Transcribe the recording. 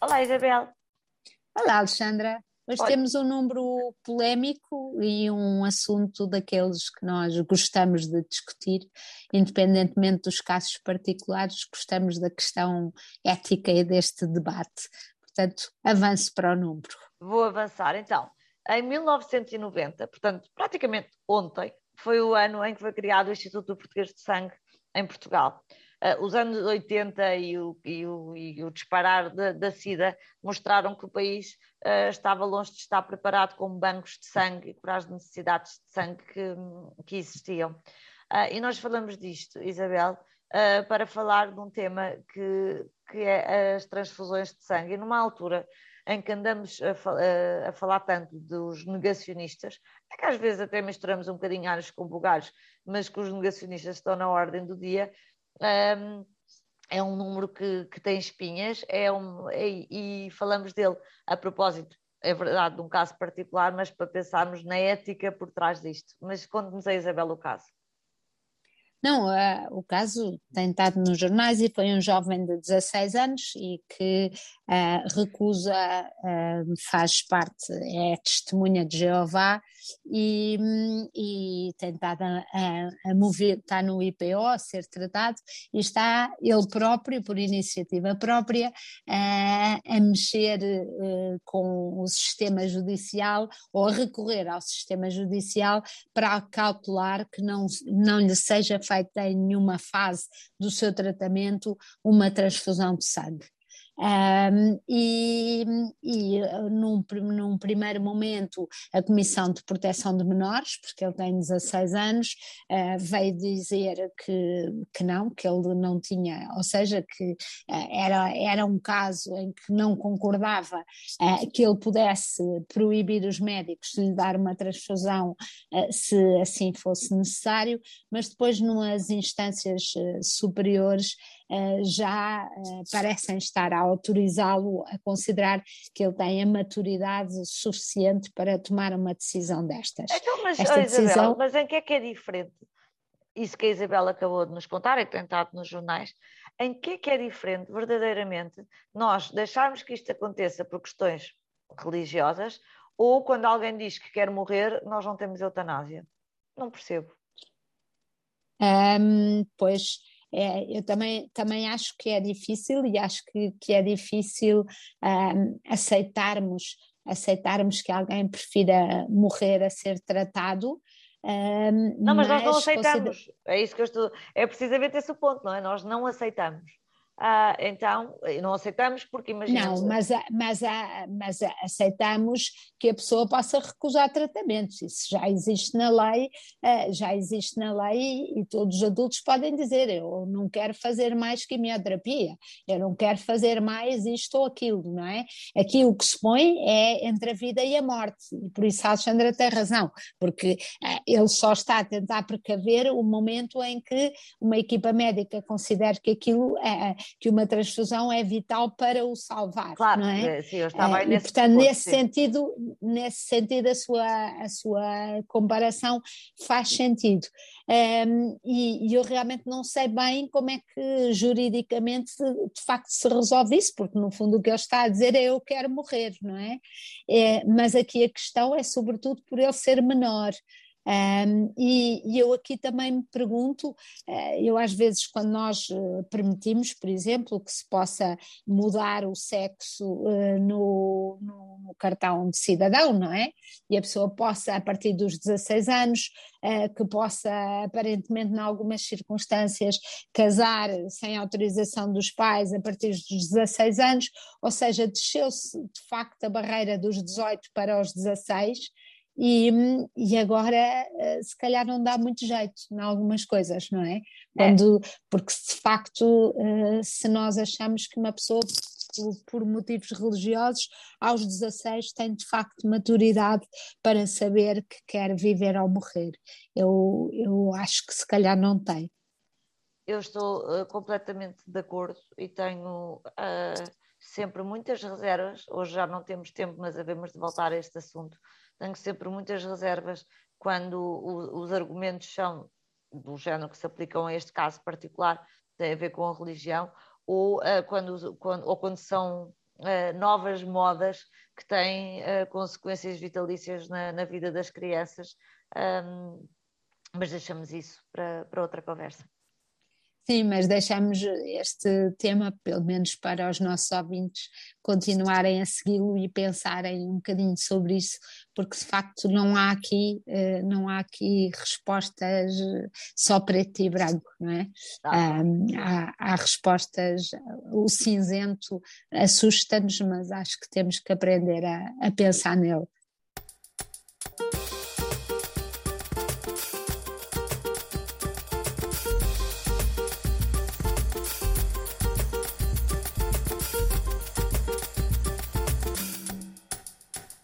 Olá, Isabel. Olá, Alexandra. Hoje Olha. temos um número polémico e um assunto daqueles que nós gostamos de discutir, independentemente dos casos particulares, gostamos da questão ética e deste debate. Portanto, avance para o número. Vou avançar então. Em 1990, portanto, praticamente ontem, foi o ano em que foi criado o Instituto Português de Sangue em Portugal. Uh, os anos 80 e o, e o, e o disparar da, da, SIDA mostraram que o país uh, estava longe de estar preparado com bancos de sangue para as necessidades de sangue que, que existiam. Uh, e nós falamos disto, Isabel, para falar de um tema que, que é as transfusões de sangue. E numa altura em que andamos a, a, a, falar tanto dos negacionistas, é que às vezes até misturamos um bocadinho anos com bugalhos, mas que os negacionistas estão na ordem do dia, um, é um número que, que tem espinhas é um, é, e falamos dele a propósito, é verdade, de um caso particular, mas para pensarmos na ética por trás disto. Mas conte-nos a Isabel o caso. Não, uh, o caso tem estado nos jornais e foi um jovem de 16 anos e que uh, recusa, uh, faz parte, é testemunha de Jeová e, e tem estado a, a, mover, está no IPO a ser tratado e está ele próprio, por iniciativa própria, a mexer com o sistema judicial ou a recorrer ao sistema judicial para cautelar que não, não lhe seja feita em nenhuma fase do seu tratamento uma transfusão de sangue. Um, e, e num, num, primeiro momento a Comissão de Proteção de Menores, porque ele tem 16 anos, uh, veio dizer que, que não, que ele não tinha, ou seja, que uh, era, era um caso em que não concordava uh, que ele pudesse proibir os médicos de lhe dar uma transfusão se assim fosse necessário, mas depois, numas instâncias superiores, já eh, parecem estar a autorizá-lo a considerar que ele tem a maturidade suficiente para tomar uma decisão destas. Então, mas, Esta Isabel, decisão... mas em que é que é diferente? Isso que a Isabela acabou de nos contar e que tem estado nos jornais, em que é que é diferente verdadeiramente nós deixarmos que isto aconteça por questões religiosas ou quando alguém diz que quer morrer, nós não temos eutanásia? Não percebo. Um, pois é, eu também, também acho que é difícil e acho que, que é difícil um, aceitarmos, aceitarmos que alguém prefira morrer a ser tratado. Um, não, mas, mas, nós não aceitamos. Consider... É isso que eu estou. É precisamente esse o ponto, não é? Nós não aceitamos. Ah, então, não aceitamos porque imaginamos... Não, mas, mas, mas aceitamos que a pessoa possa recusar tratamentos, isso já existe na lei, ah, já existe na lei e todos os adultos podem dizer, eu não quero fazer mais quimioterapia, eu não quero fazer mais isto ou aquilo, não é? Aqui o que se põe é entre a vida e a morte, e por isso a Alexandra tem razão, porque ah, ele só está a tentar precaver o momento em que uma equipa médica considere que aquilo é que uma transfusão é vital para o salvar. Claro, não é? sim, eu estava aí nesse e, portanto, nesse sentido, nesse sentido a sua, a sua comparação faz sentido. Um, e, e, eu realmente não sei bem como é que juridicamente de facto se resolve isso, porque no fundo o que ele está a dizer é eu quero morrer, não é? é mas aqui a questão é sobretudo por ele ser menor. Um, e, e, eu aqui também me pergunto, uh, eu às vezes quando nós uh, permitimos, por exemplo, que se possa mudar o sexo uh, no, no, no, cartão de cidadão, não é? E a pessoa possa, a partir dos 16 anos, que possa aparentemente em algumas circunstâncias casar sem autorização dos pais a partir dos 16 anos, ou seja, desceu-se de facto a barreira dos 18 para os 16, e, e agora eh, se calhar não dá muito jeito em algumas coisas, não é? é. Quando, é. Porque de facto, eh, se nós achamos que uma pessoa por, motivos religiosos, aos 16 tem de facto maturidade para saber que quer viver ou morrer. Eu, eu acho que se calhar não tem. Eu estou uh, completamente de acordo e tenho uh, sempre muitas reservas. Hoje já não temos tempo, mas havemos de voltar a este assunto tenho sempre muitas reservas quando o, os argumentos são do género que se aplicam a este caso particular, tem a ver com a religião, ou, uh, quando, quando, ou quando são uh, novas modas que têm uh, consequências vitalícias na, na, vida das crianças, um, mas deixamos isso para, para outra conversa. Sim, mas deixamos este tema, pelo menos para os nossos ouvintes, continuarem a segui-lo e pensarem um bocadinho sobre isso, porque de facto não há aqui, eh, não há aqui respostas só preto e branco, não é? Ah. há, há, respostas, o cinzento assusta-nos, mas acho que temos que aprender a, a pensar nele